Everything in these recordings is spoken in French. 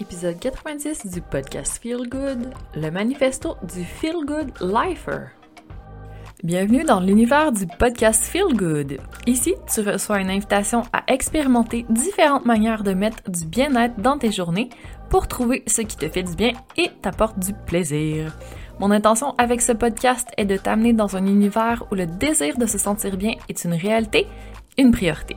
épisode 90 du podcast Feel Good, le manifesto du Feel Good Lifer. Bienvenue dans l'univers du podcast Feel Good. Ici, tu reçois une invitation à expérimenter différentes manières de mettre du bien-être dans tes journées pour trouver ce qui te fait du bien et t'apporte du plaisir. Mon intention avec ce podcast est de t'amener dans un univers où le désir de se sentir bien est une réalité, une priorité.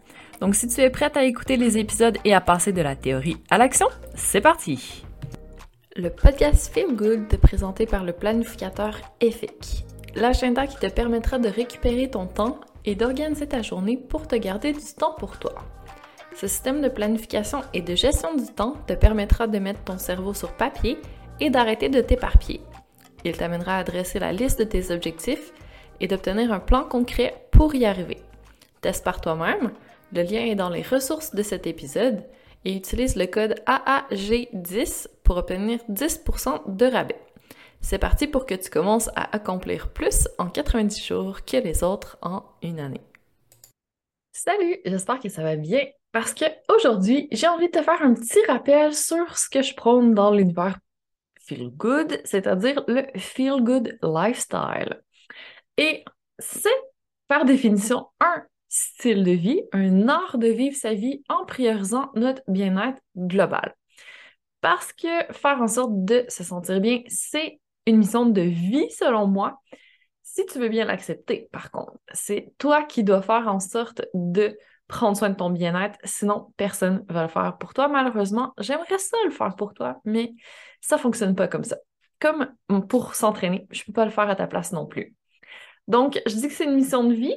Donc si tu es prête à écouter les épisodes et à passer de la théorie à l'action, c'est parti! Le podcast Feel Good présenté par le planificateur EFIC, l'agenda qui te permettra de récupérer ton temps et d'organiser ta journée pour te garder du temps pour toi. Ce système de planification et de gestion du temps te permettra de mettre ton cerveau sur papier et d'arrêter de t'éparpiller. Il t'amènera à dresser la liste de tes objectifs et d'obtenir un plan concret pour y arriver. Teste par toi-même, le lien est dans les ressources de cet épisode et utilise le code AAG10 pour obtenir 10% de rabais. C'est parti pour que tu commences à accomplir plus en 90 jours que les autres en une année. Salut, j'espère que ça va bien parce que aujourd'hui, j'ai envie de te faire un petit rappel sur ce que je prône dans l'univers feel good, c'est-à-dire le feel good lifestyle. Et c'est par définition un style de vie, un art de vivre sa vie en priorisant notre bien-être global. Parce que faire en sorte de se sentir bien, c'est une mission de vie selon moi. Si tu veux bien l'accepter, par contre, c'est toi qui dois faire en sorte de prendre soin de ton bien-être, sinon personne ne va le faire pour toi. Malheureusement, j'aimerais ça le faire pour toi, mais ça ne fonctionne pas comme ça. Comme pour s'entraîner, je ne peux pas le faire à ta place non plus. Donc, je dis que c'est une mission de vie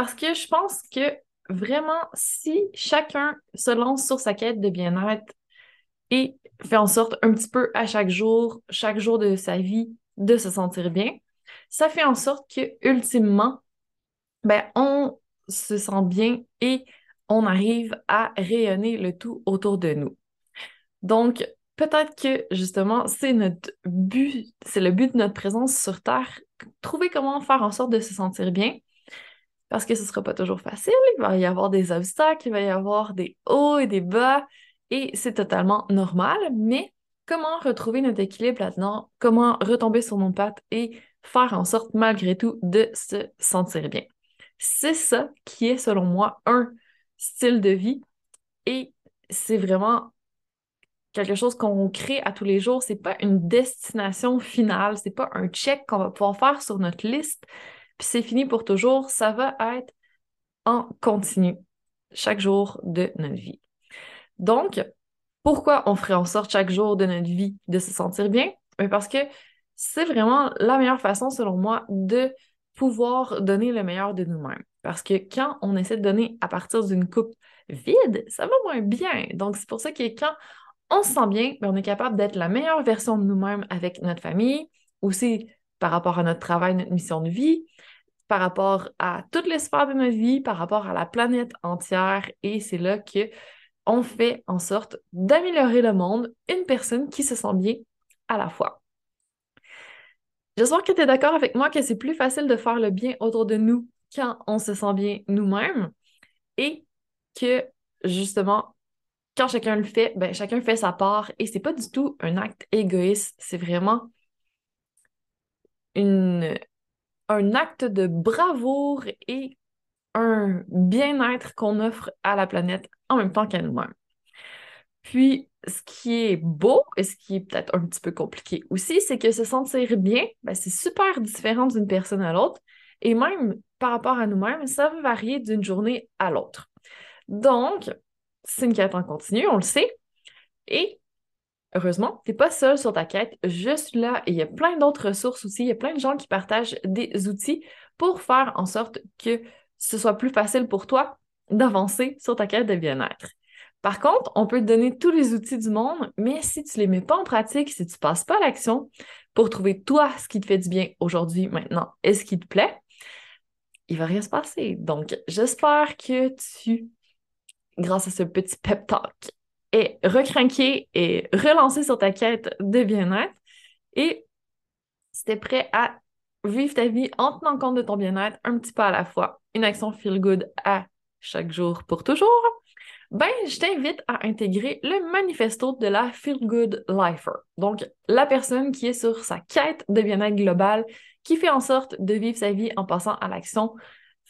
parce que je pense que vraiment, si chacun se lance sur sa quête de bien-être et fait en sorte un petit peu à chaque jour, chaque jour de sa vie, de se sentir bien, ça fait en sorte que ultimement, ben, on se sent bien et on arrive à rayonner le tout autour de nous. Donc, peut-être que justement, c'est notre but, c'est le but de notre présence sur Terre, trouver comment faire en sorte de se sentir bien parce que ce ne sera pas toujours facile, il va y avoir des obstacles, il va y avoir des hauts et des bas, et c'est totalement normal, mais comment retrouver notre équilibre là-dedans, comment retomber sur nos pattes et faire en sorte malgré tout de se sentir bien? C'est ça qui est selon moi un style de vie et c'est vraiment quelque chose qu'on crée à tous les jours, c'est pas une destination finale, c'est pas un check qu'on va pouvoir faire sur notre liste, puis c'est fini pour toujours, ça va être en continu chaque jour de notre vie. Donc, pourquoi on ferait en sorte chaque jour de notre vie de se sentir bien? Ben, parce que c'est vraiment la meilleure façon, selon moi, de pouvoir donner le meilleur de nous-mêmes. Parce que quand on essaie de donner à partir d'une coupe vide, ça va moins bien. Donc, c'est pour ça que quand on se sent bien, ben, on est capable d'être la meilleure version de nous-mêmes avec notre famille, aussi par rapport à notre travail, notre mission de vie, par rapport à toutes les sphères de notre vie, par rapport à la planète entière. Et c'est là que on fait en sorte d'améliorer le monde, une personne qui se sent bien à la fois. J'espère que tu es d'accord avec moi que c'est plus facile de faire le bien autour de nous quand on se sent bien nous-mêmes et que justement, quand chacun le fait, ben, chacun fait sa part et c'est pas du tout un acte égoïste, c'est vraiment une, un acte de bravoure et un bien-être qu'on offre à la planète en même temps qu'à nous-mêmes. Puis, ce qui est beau et ce qui est peut-être un petit peu compliqué aussi, c'est que se sentir bien, ben, c'est super différent d'une personne à l'autre. Et même par rapport à nous-mêmes, ça va varier d'une journée à l'autre. Donc, c'est une quête en continu, on le sait. Heureusement, tu n'es pas seul sur ta quête, je suis là et il y a plein d'autres ressources aussi, il y a plein de gens qui partagent des outils pour faire en sorte que ce soit plus facile pour toi d'avancer sur ta quête de bien-être. Par contre, on peut te donner tous les outils du monde, mais si tu les mets pas en pratique, si tu ne passes pas à l'action, pour trouver toi ce qui te fait du bien aujourd'hui, maintenant, et ce qui te plaît, il va rien se passer. Donc, j'espère que tu, grâce à ce petit pep talk, es recrinqué et relancé sur ta quête de bien-être et si tu es prêt à vivre ta vie en tenant compte de ton bien-être un petit peu à la fois, une action feel good à chaque jour pour toujours, ben, je t'invite à intégrer le manifesto de la Feel Good Lifer. Donc, la personne qui est sur sa quête de bien-être global, qui fait en sorte de vivre sa vie en passant à l'action,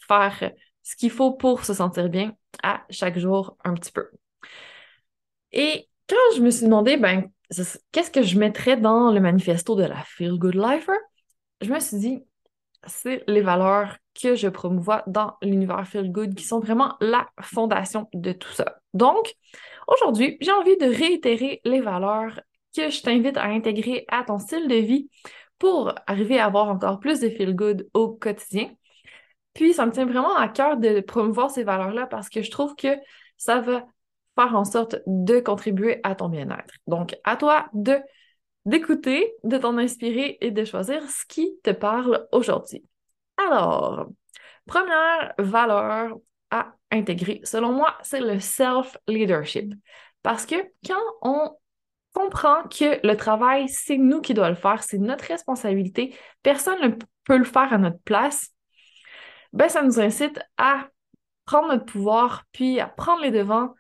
faire ce qu'il faut pour se sentir bien à chaque jour un petit peu. Et quand je me suis demandé, ben, qu'est-ce que je mettrais dans le manifesto de la Feel Good Lifer, je me suis dit, c'est les valeurs que je promouvois dans l'univers Feel Good qui sont vraiment la fondation de tout ça. Donc, aujourd'hui, j'ai envie de réitérer les valeurs que je t'invite à intégrer à ton style de vie pour arriver à avoir encore plus de Feel Good au quotidien. Puis, ça me tient vraiment à cœur de promouvoir ces valeurs-là parce que je trouve que ça va en sorte de contribuer à ton bien-être. Donc, à toi de d'écouter, de t'en inspirer et de choisir ce qui te parle aujourd'hui. Alors, première valeur à intégrer, selon moi, c'est le self-leadership. Parce que quand on comprend que le travail, c'est nous qui doit le faire, c'est notre responsabilité, personne ne peut le faire à notre place, ben ça nous incite à prendre notre pouvoir, puis à prendre les devants,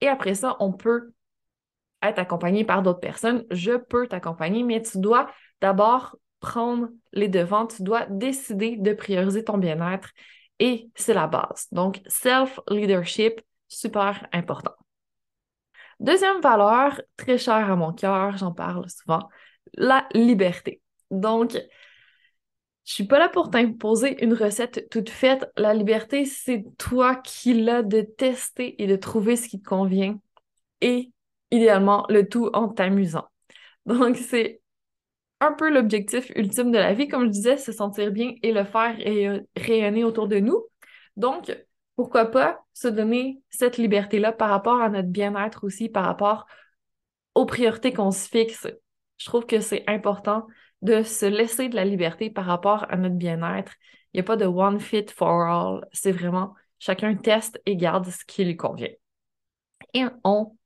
et après ça, on peut être accompagné par d'autres personnes. Je peux t'accompagner, mais tu dois d'abord prendre les devants, tu dois décider de prioriser ton bien-être et c'est la base. Donc, self-leadership, super important. Deuxième valeur, très chère à mon cœur, j'en parle souvent, la liberté. Donc, je suis pas là pour t'imposer une recette toute faite. La liberté, c'est toi qui l'as de tester et de trouver ce qui te convient et idéalement le tout en t'amusant. Donc, c'est un peu l'objectif ultime de la vie, comme je disais, se sentir bien et le faire et rayonner autour de nous. Donc, pourquoi pas se donner cette liberté-là par rapport à notre bien-être aussi, par rapport aux priorités qu'on se fixe. Je trouve que c'est important de se laisser de la liberté par rapport à notre bien-être. Il n'y a pas de one fit for all. C'est vraiment chacun teste et garde ce qui lui convient. Et on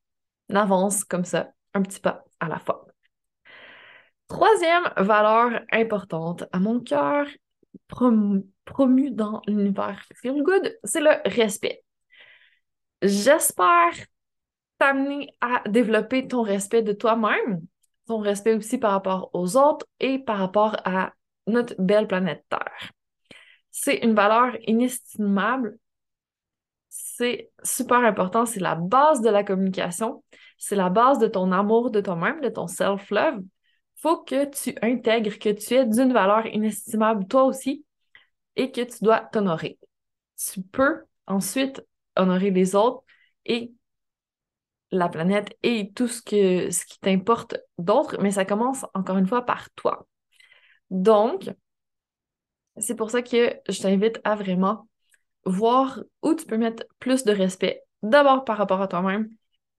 avance comme ça, un petit pas à la fois. Troisième valeur importante à mon cœur, promue dans l'univers Feel Good, c'est le respect. J'espère t'amener à développer ton respect de toi-même, ton respect aussi par rapport aux autres et par rapport à notre belle planète Terre. C'est une valeur inestimable. C'est super important. C'est la base de la communication. C'est la base de ton amour de toi-même, de ton self-love. Faut que tu intègres que tu es d'une valeur inestimable toi aussi et que tu dois t'honorer. Tu peux ensuite honorer les autres et la planète et tout ce, que, ce qui t'importe d'autre, mais ça commence encore une fois par toi. Donc, c'est pour ça que je t'invite à vraiment voir où tu peux mettre plus de respect, d'abord par rapport à toi-même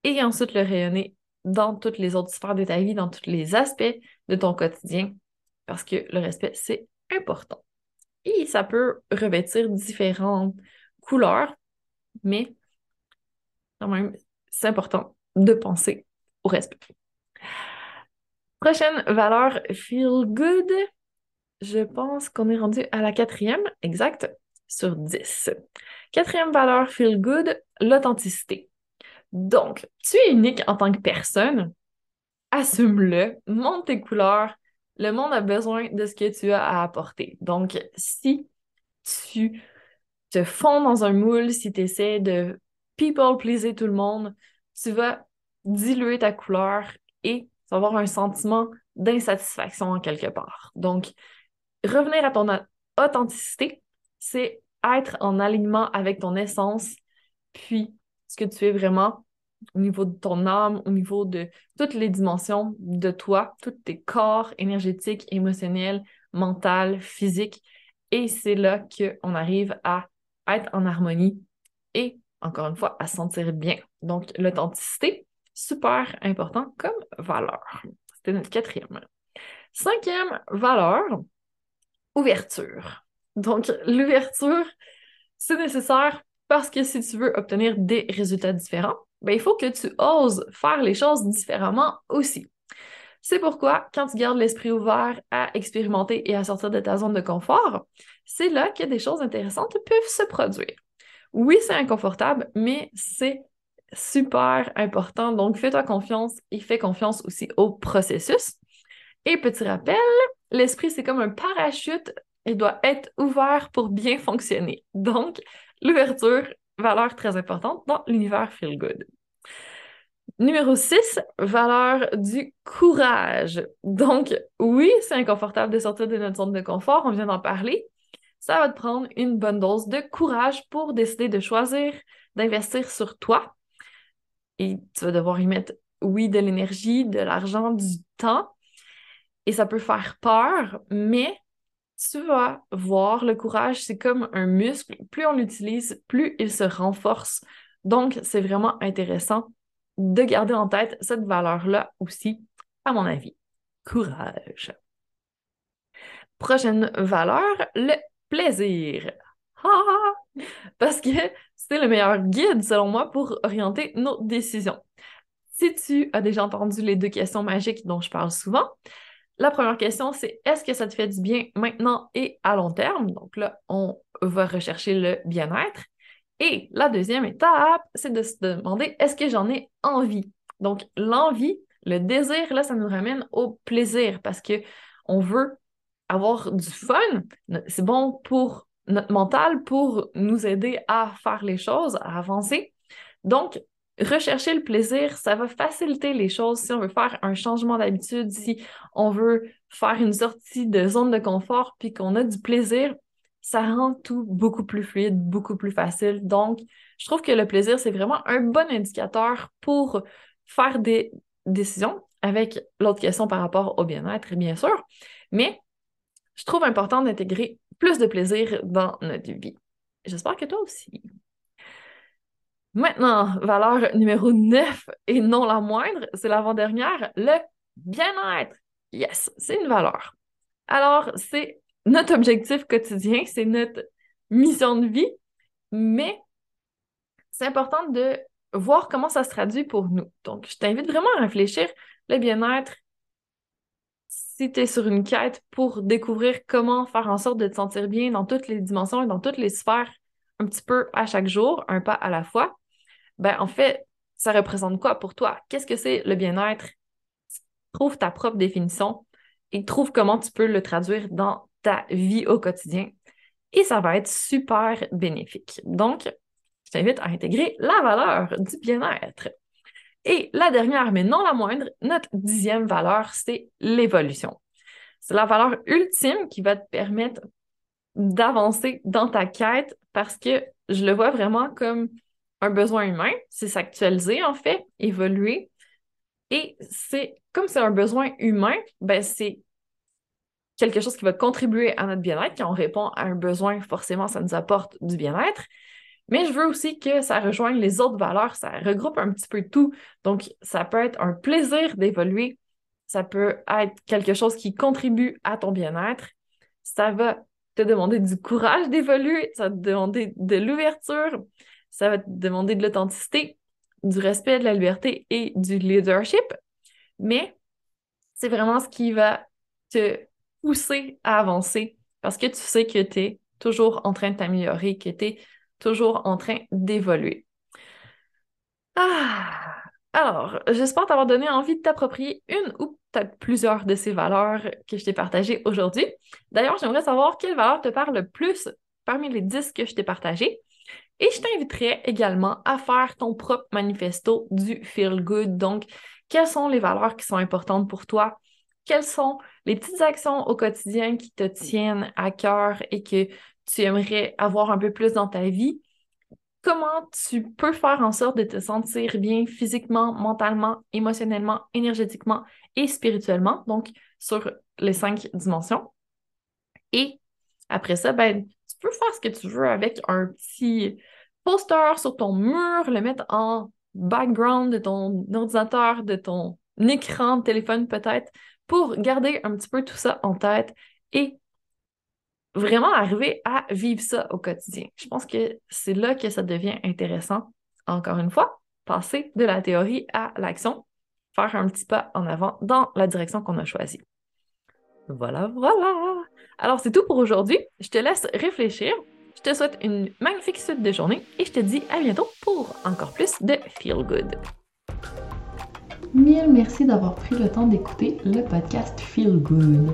et ensuite le rayonner dans toutes les autres sphères de ta vie, dans tous les aspects de ton quotidien, parce que le respect, c'est important. Et ça peut revêtir différentes couleurs, mais quand même, c'est important de penser au respect. Prochaine valeur, feel good. Je pense qu'on est rendu à la quatrième, exact, sur 10. Quatrième valeur, feel good, l'authenticité. Donc, tu es unique en tant que personne, assume-le, monte tes couleurs. Le monde a besoin de ce que tu as à apporter. Donc, si tu te fonds dans un moule, si tu essaies de people pleaser tout le monde, tu vas diluer ta couleur et avoir un sentiment d'insatisfaction en quelque part. Donc, revenir à ton authenticité, c'est être en alignement avec ton essence, puis ce que tu es vraiment au niveau de ton âme, au niveau de toutes les dimensions de toi, tous tes corps énergétiques, émotionnels, mental, physiques. Et c'est là qu'on arrive à être en harmonie et encore une fois, à se sentir bien. Donc, l'authenticité, super important comme valeur. C'était notre quatrième. Cinquième valeur, ouverture. Donc, l'ouverture, c'est nécessaire parce que si tu veux obtenir des résultats différents, ben, il faut que tu oses faire les choses différemment aussi. C'est pourquoi, quand tu gardes l'esprit ouvert à expérimenter et à sortir de ta zone de confort, c'est là que des choses intéressantes peuvent se produire. Oui, c'est inconfortable, mais c'est super important. Donc, fais-toi confiance et fais confiance aussi au processus. Et petit rappel, l'esprit, c'est comme un parachute. Il doit être ouvert pour bien fonctionner. Donc, l'ouverture, valeur très importante dans l'univers Feel Good. Numéro 6, valeur du courage. Donc, oui, c'est inconfortable de sortir de notre zone de confort, on vient d'en parler. Ça va te prendre une bonne dose de courage pour décider de choisir d'investir sur toi. Et tu vas devoir y mettre, oui, de l'énergie, de l'argent, du temps. Et ça peut faire peur, mais tu vas voir, le courage, c'est comme un muscle. Plus on l'utilise, plus il se renforce. Donc, c'est vraiment intéressant de garder en tête cette valeur-là aussi, à mon avis. Courage. Prochaine valeur, le plaisir. Parce que c'est le meilleur guide, selon moi, pour orienter nos décisions. Si tu as déjà entendu les deux questions magiques dont je parle souvent, la première question, c'est est-ce que ça te fait du bien maintenant et à long terme? Donc là, on va rechercher le bien-être. Et la deuxième étape, c'est de se demander est-ce que j'en ai envie? Donc, l'envie, le désir, là, ça nous ramène au plaisir parce que on veut avoir du fun. C'est bon pour notre mental, pour nous aider à faire les choses, à avancer. Donc, rechercher le plaisir, ça va faciliter les choses si on veut faire un changement d'habitude, si on veut faire une sortie de zone de confort, puis qu'on a du plaisir, ça rend tout beaucoup plus fluide, beaucoup plus facile. Donc, je trouve que le plaisir, c'est vraiment un bon indicateur pour faire des décisions avec l'autre question par rapport au bien-être, bien sûr. Mais je trouve important d'intégrer plus de plaisir dans notre vie. J'espère que toi aussi. Maintenant, valeur numéro 9 et non la moindre, c'est l'avant-dernière, le bien-être. Yes, c'est une valeur. Alors, c'est notre objectif quotidien, c'est notre mission de vie, mais c'est important de voir comment ça se traduit pour nous. Donc, je t'invite vraiment à réfléchir le bien-être. Si tu es sur une quête pour découvrir comment faire en sorte de te sentir bien dans toutes les dimensions et dans toutes les sphères, un petit peu à chaque jour, un pas à la fois, ben en fait, ça représente quoi pour toi? Qu'est-ce que c'est le bien-être? Trouve ta propre définition et trouve comment tu peux le traduire dans ta vie au quotidien et ça va être super bénéfique. Donc, je t'invite à intégrer la valeur du bien-être. Et la dernière, mais non la moindre, notre dixième valeur, c'est l'évolution. C'est la valeur ultime qui va te permettre d'avancer dans ta quête parce que je le vois vraiment comme un besoin humain, c'est s'actualiser en fait, évoluer. Et c'est comme c'est un besoin humain, ben c'est quelque chose qui va contribuer à notre bien-être, quand on répond à un besoin, forcément, ça nous apporte du bien-être. Mais je veux aussi que ça rejoigne les autres valeurs, ça regroupe un petit peu tout. Donc, ça peut être un plaisir d'évoluer, ça peut être quelque chose qui contribue à ton bien-être, ça va te demander du courage d'évoluer, ça va te demander de l'ouverture, ça va te demander de l'authenticité, du respect, de la liberté et du leadership. Mais c'est vraiment ce qui va te pousser à avancer parce que tu sais que tu es toujours en train de t'améliorer, que tu es toujours en train d'évoluer. Ah! Alors, j'espère t'avoir donné envie de t'approprier une ou peut-être plusieurs de ces valeurs que je t'ai partagées aujourd'hui. D'ailleurs, j'aimerais savoir quelle valeur te parle le plus parmi les 10 que je t'ai partagées. Et je t'inviterai également à faire ton propre manifesto du Feel Good. Donc, quelles sont les valeurs qui sont importantes pour toi? Quelles sont les petites actions au quotidien qui te tiennent à cœur et que tu aimerais avoir un peu plus dans ta vie? Comment tu peux faire en sorte de te sentir bien physiquement, mentalement, émotionnellement, énergétiquement et spirituellement, donc sur les cinq dimensions? Et après ça, ben, tu peux faire ce que tu veux avec un petit poster sur ton mur, le mettre en background de ton ordinateur, de ton écran de téléphone peut-être, pour garder un petit peu tout ça en tête et vraiment arriver à vivre ça au quotidien. Je pense que c'est là que ça devient intéressant. Encore une fois, passer de la théorie à l'action, faire un petit pas en avant dans la direction qu'on a choisie. Voilà, voilà. Alors, c'est tout pour aujourd'hui. Je te laisse réfléchir. Je te souhaite une magnifique suite de journée et je te dis à bientôt pour encore plus de Feel Good. Mille merci d'avoir pris le temps d'écouter le podcast Feel Good.